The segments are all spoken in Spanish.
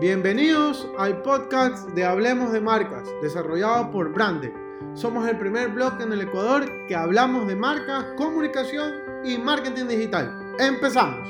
Bienvenidos al podcast de Hablemos de Marcas, desarrollado por Brande. Somos el primer blog en el Ecuador que hablamos de marcas, comunicación y marketing digital. Empezamos.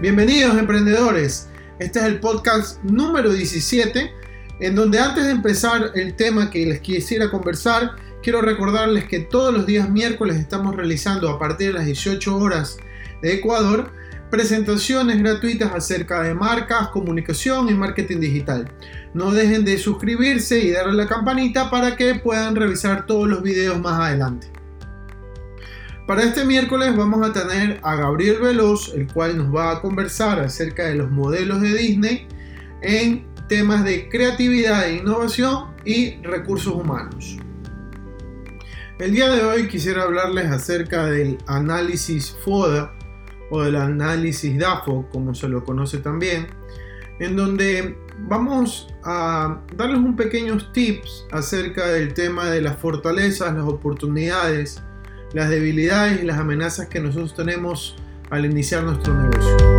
Bienvenidos emprendedores. Este es el podcast número 17 en donde antes de empezar el tema que les quisiera conversar, quiero recordarles que todos los días miércoles estamos realizando a partir de las 18 horas de Ecuador presentaciones gratuitas acerca de marcas, comunicación y marketing digital. No dejen de suscribirse y darle la campanita para que puedan revisar todos los videos más adelante. Para este miércoles vamos a tener a Gabriel Veloz, el cual nos va a conversar acerca de los modelos de Disney en temas de creatividad e innovación y recursos humanos. El día de hoy quisiera hablarles acerca del análisis FODA o del análisis DAFO, como se lo conoce también, en donde vamos a darles un pequeños tips acerca del tema de las fortalezas, las oportunidades, las debilidades y las amenazas que nosotros tenemos al iniciar nuestro negocio.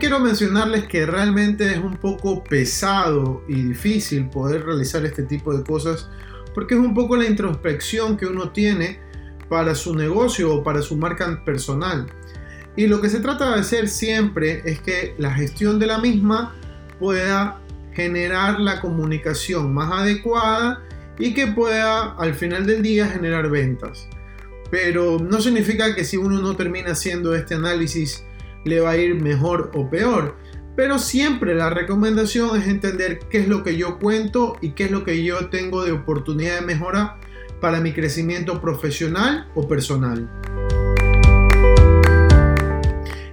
Quiero mencionarles que realmente es un poco pesado y difícil poder realizar este tipo de cosas porque es un poco la introspección que uno tiene para su negocio o para su marca personal. Y lo que se trata de hacer siempre es que la gestión de la misma pueda generar la comunicación más adecuada y que pueda al final del día generar ventas. Pero no significa que si uno no termina haciendo este análisis le va a ir mejor o peor. Pero siempre la recomendación es entender qué es lo que yo cuento y qué es lo que yo tengo de oportunidad de mejora para mi crecimiento profesional o personal.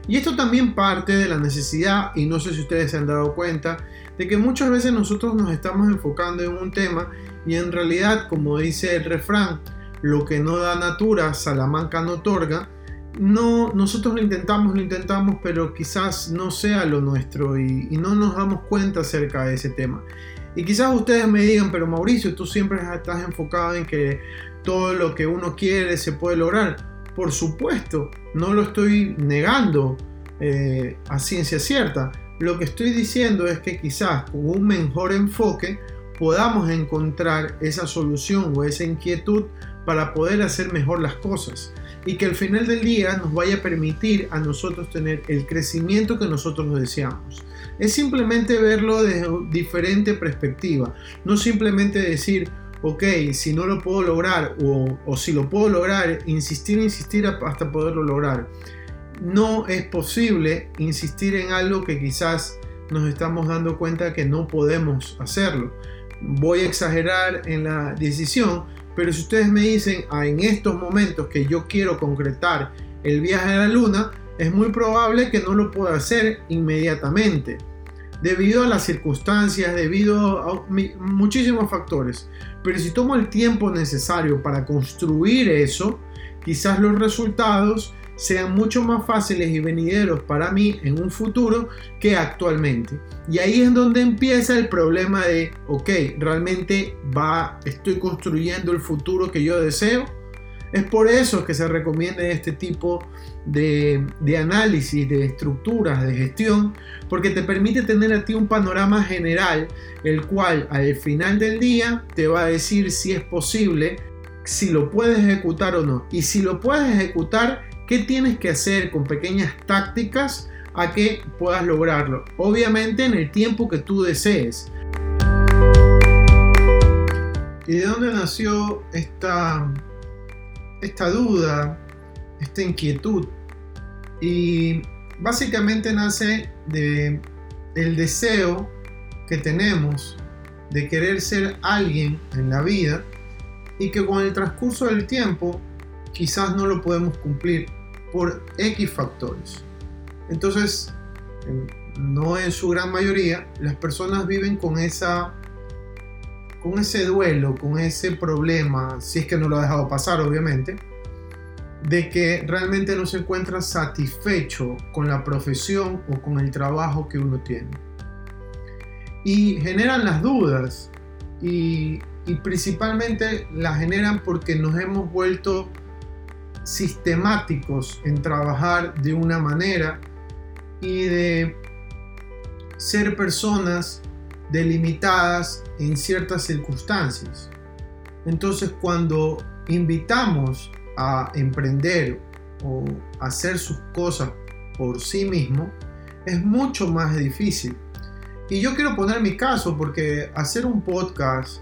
Y esto también parte de la necesidad, y no sé si ustedes se han dado cuenta, de que muchas veces nosotros nos estamos enfocando en un tema y en realidad, como dice el refrán, lo que no da natura, Salamanca no otorga, no, nosotros lo intentamos, lo intentamos, pero quizás no sea lo nuestro y, no nos damos cuenta acerca de ese tema. Y quizás ustedes me digan, pero Mauricio, tú siempre estás enfocado en que todo lo que uno quiere se puede lograr. Por supuesto, no lo estoy negando eh, a ciencia cierta. Lo que estoy diciendo es que quizás con un mejor enfoque podamos encontrar esa solución o esa inquietud para poder hacer mejor las cosas y que al final del día nos vaya a permitir a nosotros tener el crecimiento que nosotros deseamos. Es simplemente verlo desde diferente perspectiva, no simplemente decir, ok, si no lo puedo lograr o, o si lo puedo lograr, insistir, insistir hasta poderlo lograr. No es posible insistir en algo que quizás nos estamos dando cuenta que no podemos hacerlo. Voy a exagerar en la decisión, pero si ustedes me dicen ah, en estos momentos que yo quiero concretar el viaje a la luna, es muy probable que no lo pueda hacer inmediatamente, debido a las circunstancias, debido a muchísimos factores. Pero si tomo el tiempo necesario para construir eso, quizás los resultados sean mucho más fáciles y venideros para mí en un futuro que actualmente. Y ahí es donde empieza el problema de, ok, realmente va, estoy construyendo el futuro que yo deseo. Es por eso que se recomienda este tipo de, de, análisis, de estructuras, de gestión, porque te permite tener a ti un panorama general, el cual al final del día te va a decir si es posible, si lo puedes ejecutar o no. Y si lo puedes ejecutar, ¿Qué tienes que hacer con pequeñas tácticas a que puedas lograrlo? Obviamente en el tiempo que tú desees. ¿Y de dónde nació esta, esta duda, esta inquietud? Y básicamente nace de el deseo que tenemos de querer ser alguien en la vida y que con el transcurso del tiempo quizás no lo podemos cumplir por X factores. Entonces, no en su gran mayoría, las personas viven con esa con ese duelo, con ese problema, si es que no lo ha dejado pasar, obviamente, de que realmente no se encuentra satisfecho con la profesión o con el trabajo que uno tiene. Y generan las dudas y y principalmente la generan porque nos hemos vuelto sistemáticos en trabajar de una manera y de ser personas delimitadas en ciertas circunstancias. Entonces cuando invitamos a emprender o hacer sus cosas por sí mismo, es mucho más difícil. Y yo quiero poner mi caso porque hacer un podcast,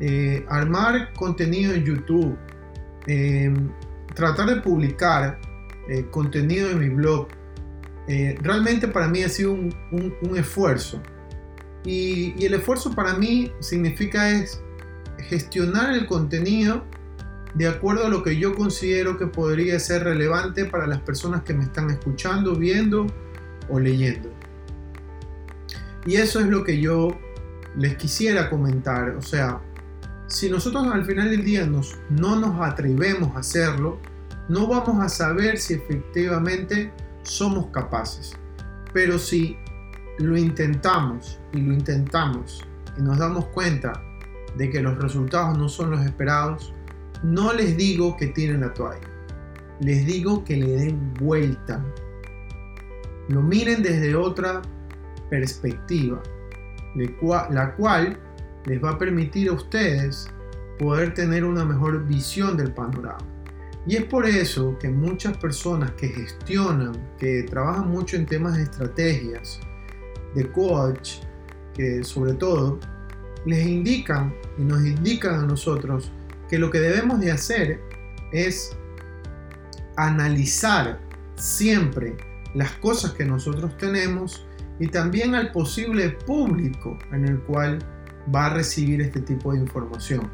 eh, armar contenido en YouTube, em, tratar de publicar eh, contenido en mi blog, eh, realmente para mí ha sido un, esfuerzo. Y, y, el esfuerzo para mí significa es gestionar el contenido de acuerdo a lo que yo considero que podría ser relevante para las personas que me están escuchando, viendo o leyendo. Y eso es lo que yo les quisiera comentar. O sea, si nosotros al final del día no nos atrevemos a hacerlo, no vamos a saber si efectivamente somos capaces. Pero si lo intentamos y lo intentamos y nos damos cuenta de que los resultados no son los esperados, no les digo que tiren la toalla, les digo que le den vuelta. Lo miren desde otra perspectiva, la cual les va a permitir a ustedes poder tener una mejor visión del panorama. Y es por eso que muchas personas que gestionan, que trabajan mucho en temas de estrategias, de coach, que sobre todo les indican y nos indican a nosotros que lo que debemos de hacer es analizar siempre las cosas que nosotros tenemos y también al posible público en el cual va a recibir este tipo de información.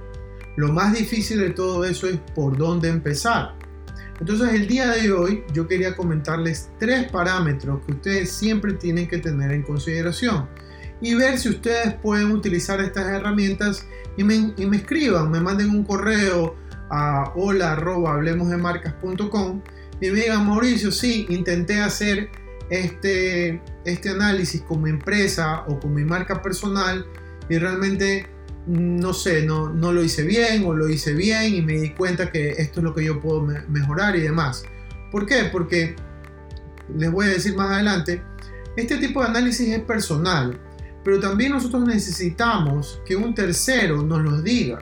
Lo más difícil de todo eso es por dónde empezar. Entonces el día de hoy yo quería comentarles tres parámetros que ustedes siempre tienen que tener en consideración y ver si ustedes pueden utilizar estas herramientas y me, escriban, me manden un correo a hola hablemos de marcas.com y me digan Mauricio, sí, intenté hacer este, este análisis con mi empresa o con mi marca personal y realmente no sé, no, no lo hice bien o lo hice bien y me di cuenta que esto es lo que yo puedo mejorar y demás. ¿Por qué? Porque les voy a decir más adelante, este tipo de análisis es personal pero también nosotros necesitamos que un tercero nos lo diga.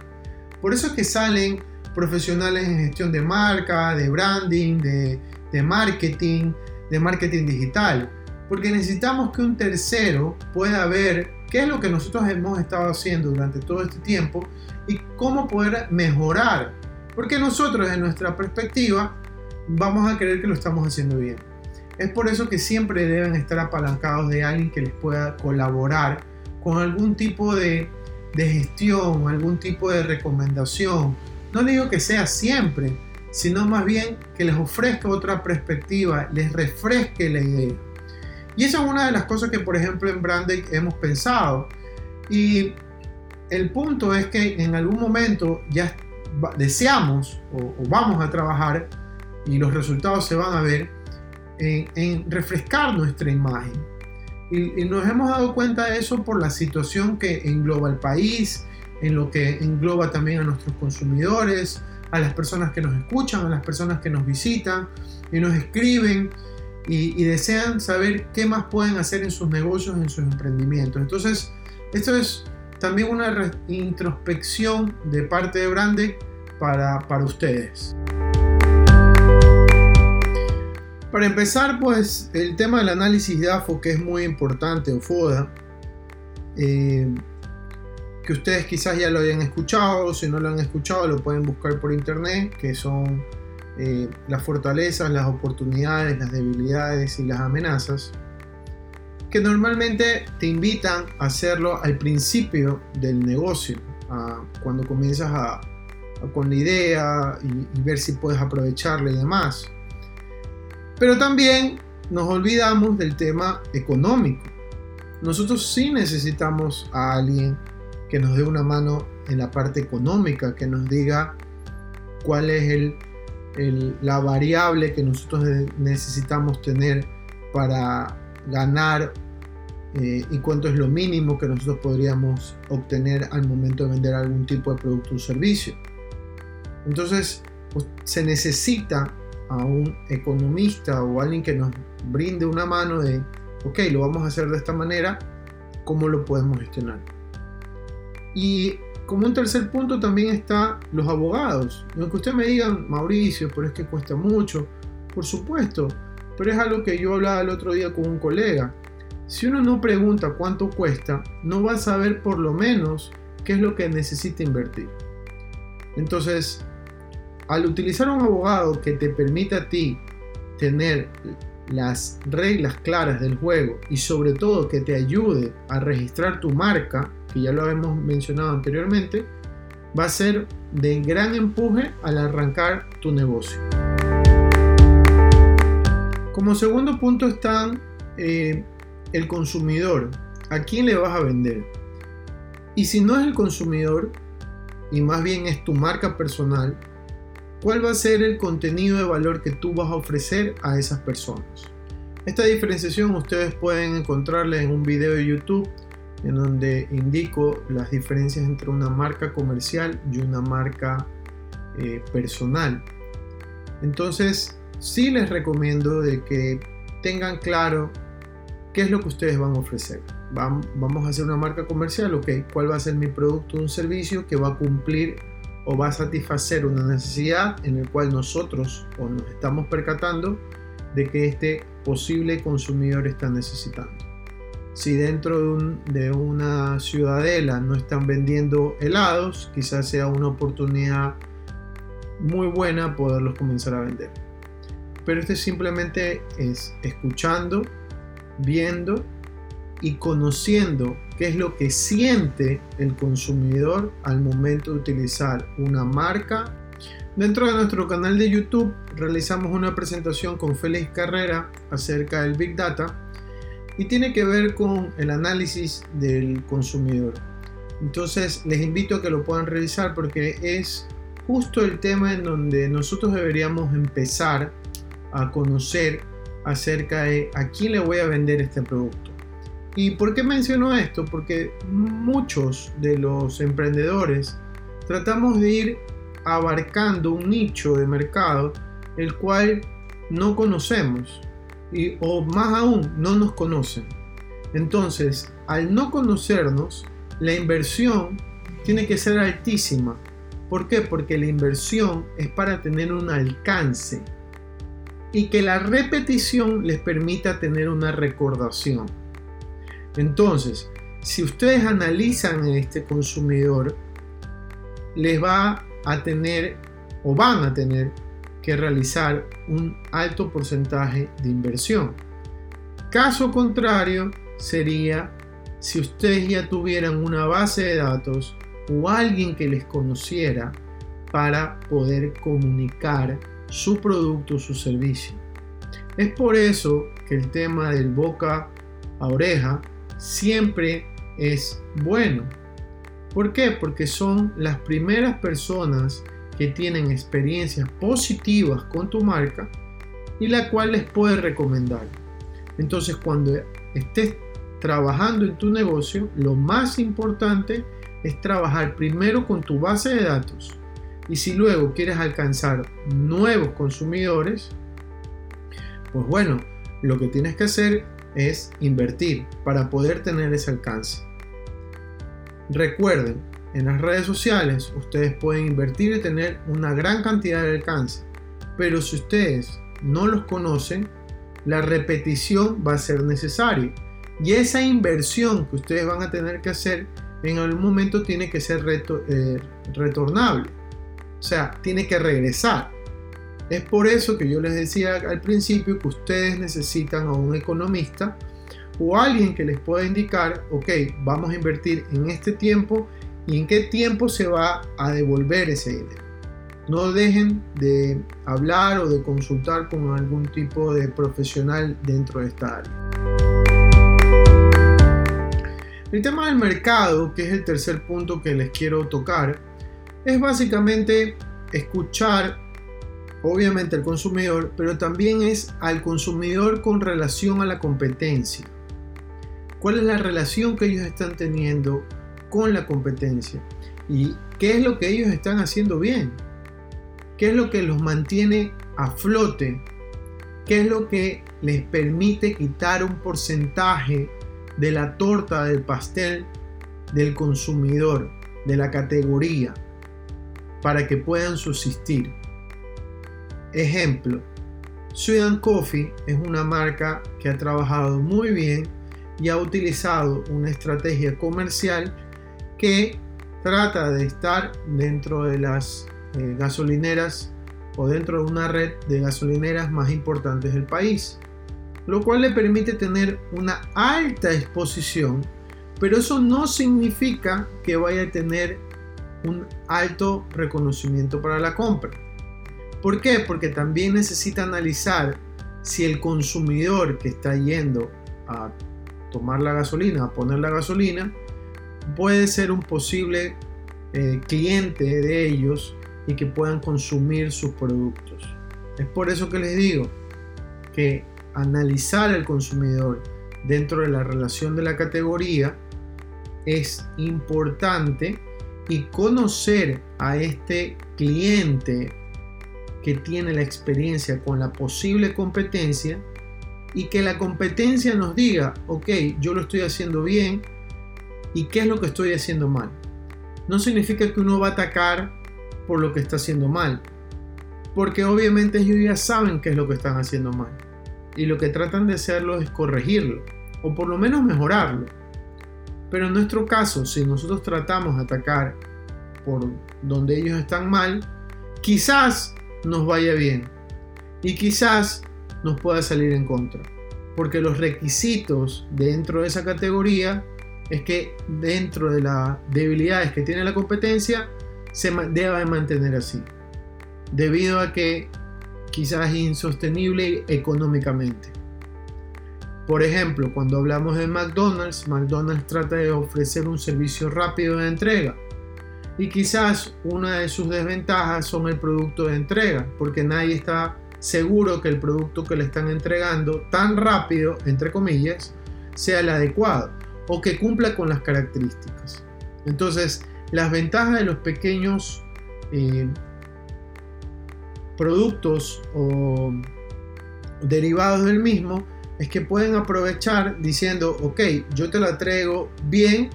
Por eso es que salen profesionales en gestión de marca, de branding, de, de marketing, de marketing digital. Porque necesitamos que un tercero pueda ver qué es lo que nosotros hemos estado haciendo durante todo este tiempo y cómo poder mejorar. Porque nosotros, en nuestra perspectiva, vamos a creer que lo estamos haciendo bien. Es por eso que siempre deben estar apalancados de alguien que les pueda colaborar con algún tipo de, gestión, algún tipo de recomendación. No digo que sea siempre, sino más bien que les ofrezca otra perspectiva, les refresque la idea. Y esa es una de las cosas que, por ejemplo, en Branding hemos pensado. Y el punto es que en algún momento ya deseamos o vamos a trabajar y los resultados se van a ver en, refrescar nuestra imagen. Y, nos hemos dado cuenta de eso por la situación que engloba el país, en lo que engloba también a nuestros consumidores, a las personas que nos escuchan, a las personas que nos visitan y nos escriben y, desean saber qué más pueden hacer en sus negocios, en sus emprendimientos. Entonces, esto es también una introspección de parte de Brande para, para ustedes. Para empezar, pues el tema del análisis de AFO, que es muy importante, o FODA, eh, que ustedes quizás ya lo hayan escuchado, si no lo han escuchado, lo pueden buscar por internet, que son eh, las fortalezas, las oportunidades, las debilidades y las amenazas, que normalmente te invitan a hacerlo al principio del negocio, cuando comienzas con la idea y, y ver si puedes aprovecharla y demás. Pero también nos olvidamos del tema económico. Nosotros sí necesitamos a alguien que nos dé una mano en la parte económica, que nos diga cuál es el, la variable que nosotros necesitamos tener para ganar eh, y cuánto es lo mínimo que nosotros podríamos obtener al momento de vender algún tipo de producto o servicio. Entonces, pues, se necesita a un economista o alguien que nos brinde una mano de, ok, lo vamos a hacer de esta manera, ¿cómo lo podemos gestionar? Y como un tercer punto también está los abogados. Aunque ustedes me digan, Mauricio, pero es que cuesta mucho, por supuesto, pero es algo que yo hablaba el otro día con un colega. Si uno no pregunta cuánto cuesta, no va a saber por lo menos qué es lo que necesita invertir. Entonces, al utilizar un abogado que te permita a ti tener las reglas claras del juego y sobre todo que te ayude a registrar tu marca, que ya lo hemos mencionado anteriormente, va a ser de gran empuje al arrancar tu negocio. Como segundo punto está eh, el consumidor. ¿A quién le vas a vender? Y si no es el consumidor, y más bien es tu marca personal, ¿cuál va a ser el contenido de valor que tú vas a ofrecer a esas personas? Esta diferenciación ustedes pueden encontrarla en un video de YouTube en donde indico las diferencias entre una marca comercial y una marca eh, personal. Entonces, sí les recomiendo de que tengan claro qué es lo que ustedes van a ofrecer. Vamos a hacer una marca comercial, ok, ¿cuál va a ser mi producto o un servicio que va a cumplir o va a satisfacer una necesidad en el cual nosotros o nos estamos percatando de que este posible consumidor está necesitando? Si dentro de, una ciudadela no están vendiendo helados, quizás sea una oportunidad muy buena poderlos comenzar a vender. Pero este simplemente es escuchando, viendo y conociendo qué es lo que siente el consumidor al momento de utilizar una marca. Dentro de nuestro canal de YouTube realizamos una presentación con Félix Carrera acerca del Big Data y tiene que ver con el análisis del consumidor. Entonces les invito a que lo puedan revisar porque es justo el tema en donde nosotros deberíamos empezar a conocer acerca de a quién le voy a vender este producto. ¿Y por qué menciono esto? Porque muchos de los emprendedores tratamos de ir abarcando un nicho de mercado el cual no conocemos y, o más aún no nos conocen. Entonces, al no conocernos, la inversión tiene que ser altísima. ¿Por qué? Porque la inversión es para tener un alcance y que la repetición les permita tener una recordación. Entonces, si ustedes analizan a este consumidor, les va a tener o van a tener que realizar un alto porcentaje de inversión. Caso contrario sería si ustedes ya tuvieran una base de datos o alguien que les conociera para poder comunicar su producto o su servicio. Es por eso que el tema del boca a oreja siempre es bueno. ¿Por qué? Porque son las primeras personas que tienen experiencias positivas con tu marca y la cual les puedes recomendar. Entonces cuando estés trabajando en tu negocio, lo más importante es trabajar primero con tu base de datos. Y si luego quieres alcanzar nuevos consumidores, pues bueno, lo que tienes que hacer es invertir para poder tener ese alcance. Recuerden, en las redes sociales ustedes pueden invertir y tener una gran cantidad de alcance, pero si ustedes no los conocen, la repetición va a ser necesaria. Y esa inversión que ustedes van a tener que hacer en algún momento tiene que ser eh, retornable. O sea, tiene que regresar. Es por eso que yo les decía al principio que ustedes necesitan a un economista o alguien que les pueda indicar, ok, vamos a invertir en este tiempo y en qué tiempo se va a devolver ese dinero. No dejen de hablar o de consultar con algún tipo de profesional dentro de esta área. El tema del mercado, que es el tercer punto que les quiero tocar, es básicamente escuchar obviamente al consumidor, pero también es al consumidor con relación a la competencia. cuál es la relación que ellos están teniendo con la competencia y qué es lo que ellos están haciendo bien, qué es lo que los mantiene a flote, qué es lo que les permite quitar un porcentaje de la torta del pastel del consumidor, de la categoría, para que puedan subsistir. Ejemplo, Sweden Coffee es una marca que ha trabajado muy bien y ha utilizado una estrategia comercial que trata de estar dentro de las eh, gasolineras o dentro de una red de gasolineras más importantes del país, lo cual le permite tener una alta exposición, pero eso no significa que vaya a tener un alto reconocimiento para la compra. ¿Por qué? Porque también necesita analizar si el consumidor que está yendo a tomar la gasolina, a poner la gasolina, puede ser un posible eh, cliente de ellos y que puedan consumir sus productos. Es por eso que les digo que analizar al consumidor dentro de la relación de la categoría es importante y conocer a este cliente que tiene la experiencia con la posible competencia y que la competencia nos diga, ok, yo lo estoy haciendo bien, y qué es lo que estoy haciendo mal. No significa que uno va a atacar por lo que está haciendo mal, porque obviamente ellos ya saben qué es lo que están haciendo mal y lo que tratan de hacerlo es corregirlo o por lo menos mejorarlo. Pero en nuestro caso, si nosotros tratamos de atacar por donde ellos están mal, quizás nos vaya bien y quizás nos pueda salir en contra, porque los requisitos dentro de esa categoría es que dentro de las debilidades que tiene la competencia se debe mantener así, debido a que quizás es insostenible económicamente. Por ejemplo, cuando hablamos de McDonald's, McDonald's trata de ofrecer un servicio rápido de entrega. Y quizás una de sus desventajas son el producto de entrega, porque nadie está seguro que el producto que le están entregando tan rápido, entre comillas, sea el adecuado o que cumpla con las características. Entonces, las ventajas de los pequeños eh, productos o derivados del mismo es que pueden aprovechar diciendo, ok, yo te la traigo bien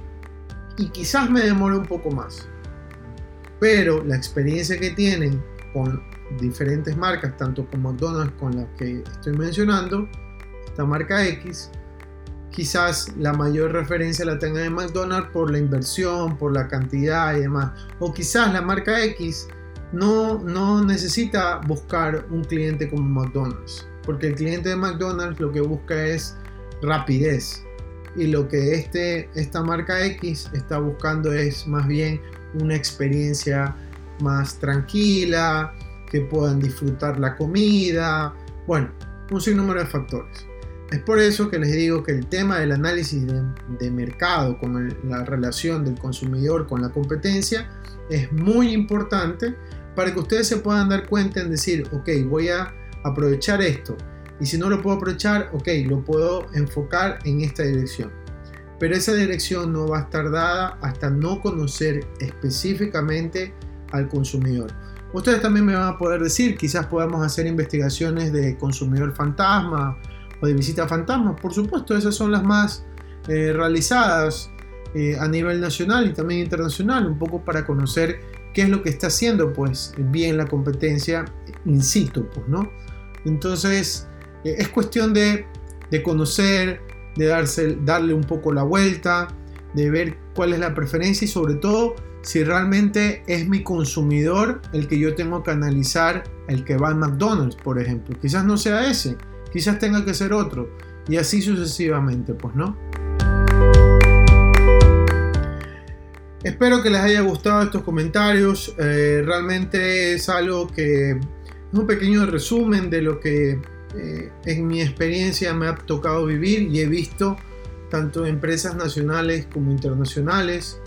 y quizás me demore un poco más. Pero la experiencia que tienen con diferentes marcas, tanto con McDonald's con la que estoy mencionando, esta marca X, quizás la mayor referencia la tenga en McDonald's por la inversión, por la cantidad y demás. O quizás la marca X no, no necesita buscar un cliente como McDonald's, porque el cliente de McDonald's lo que busca es rapidez. Y lo que este, esta marca X está buscando es más bien una experiencia más tranquila, que puedan disfrutar la comida, bueno, un sinnúmero de factores. Es por eso que les digo que el tema del análisis de, mercado con la relación del consumidor con la competencia es muy importante para que ustedes se puedan dar cuenta en decir, ok, voy a aprovechar esto. Y si no lo puedo aprovechar, ok, lo puedo enfocar en esta dirección. Pero esa dirección no va a estar dada hasta no conocer específicamente al consumidor. Ustedes también me van a poder decir, quizás podamos hacer investigaciones de consumidor fantasma o de visita fantasma. Por supuesto, esas son las más eh, realizadas eh, a nivel nacional y también internacional, un poco para conocer qué es lo que está haciendo pues bien la competencia in situ, pues, ¿no? Entonces, eh, es cuestión de, de conocer, de darse, darle un poco la vuelta, de ver cuál es la preferencia y sobre todo si realmente es mi consumidor el que yo tengo que analizar, el que va al McDonald's, por ejemplo. Quizás no sea ese, quizás tenga que ser otro, y así sucesivamente, pues no. Espero que les haya gustado estos comentarios. Eh, realmente es algo que es un pequeño resumen de lo que eh, en mi experiencia me ha tocado vivir y he visto tanto empresas nacionales como internacionales.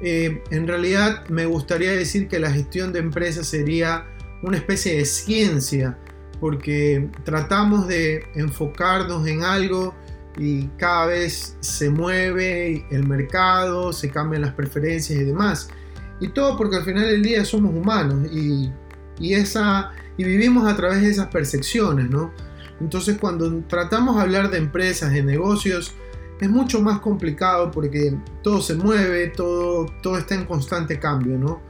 Eh, en realidad me gustaría decir que la gestión de empresas sería una especie de ciencia porque tratamos de enfocarnos en algo y cada vez se mueve el mercado, se cambian las preferencias y demás. Y todo porque al final del día somos humanos y, y, esa, y vivimos a través de esas percepciones, ¿no? Entonces cuando tratamos de hablar de empresas, de negocios, es mucho más complicado porque todo se mueve, todo, todo está en constante cambio, ¿no?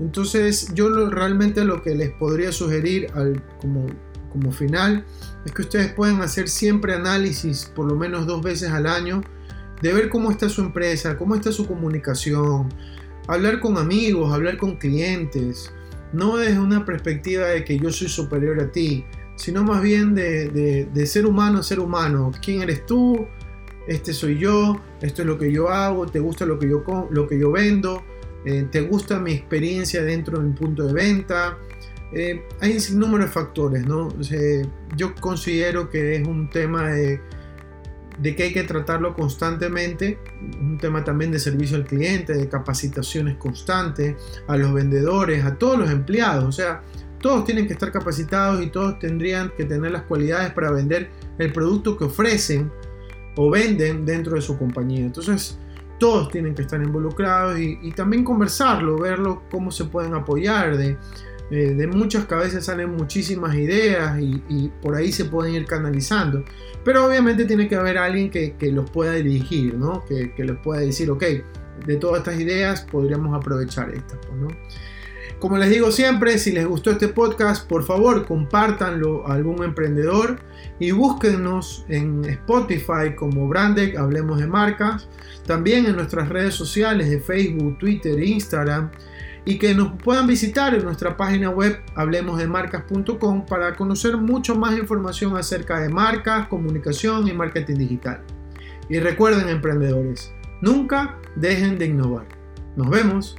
Entonces yo realmente lo que les podría sugerir al, como, como final es que ustedes pueden hacer siempre análisis por lo menos dos veces al año de ver cómo está su empresa, cómo está su comunicación, hablar con amigos, hablar con clientes, no desde una perspectiva de que yo soy superior a ti, sino más bien de, de, ser humano a ser humano. ¿Quién eres tú? Este soy yo, esto es lo que yo hago, te gusta lo que yo, lo que yo vendo, eh, te gusta mi experiencia dentro del punto de venta, eh, hay un sinnúmero de factores, ¿no? yo considero que es un tema de, que hay que tratarlo constantemente, un tema también de servicio al cliente, de capacitaciones constantes, a los vendedores, a todos los empleados, o sea, todos tienen que estar capacitados y todos tendrían que tener las cualidades para vender el producto que ofrecen o venden dentro de su compañía. Entonces, todos tienen que estar involucrados y, y también conversarlo, verlo, cómo se pueden apoyar, de eh, de muchas cabezas salen muchísimas ideas y, por ahí se pueden ir canalizando. Pero obviamente tiene que haber alguien que, los pueda dirigir, ¿no? que, que, les pueda decir, ok, de todas estas ideas podríamos aprovechar estas. Pues, ¿no? Como les digo siempre, si les gustó este podcast, por favor compártanlo a algún emprendedor y búsquenos en Spotify como Brandec, Hablemos de Marcas, también en nuestras redes sociales de Facebook, Twitter, Instagram y que nos puedan visitar en nuestra página web hablemosdemarcas.com para conocer mucho más información acerca de marcas, comunicación y marketing digital. Y recuerden emprendedores, nunca dejen de innovar. Nos vemos.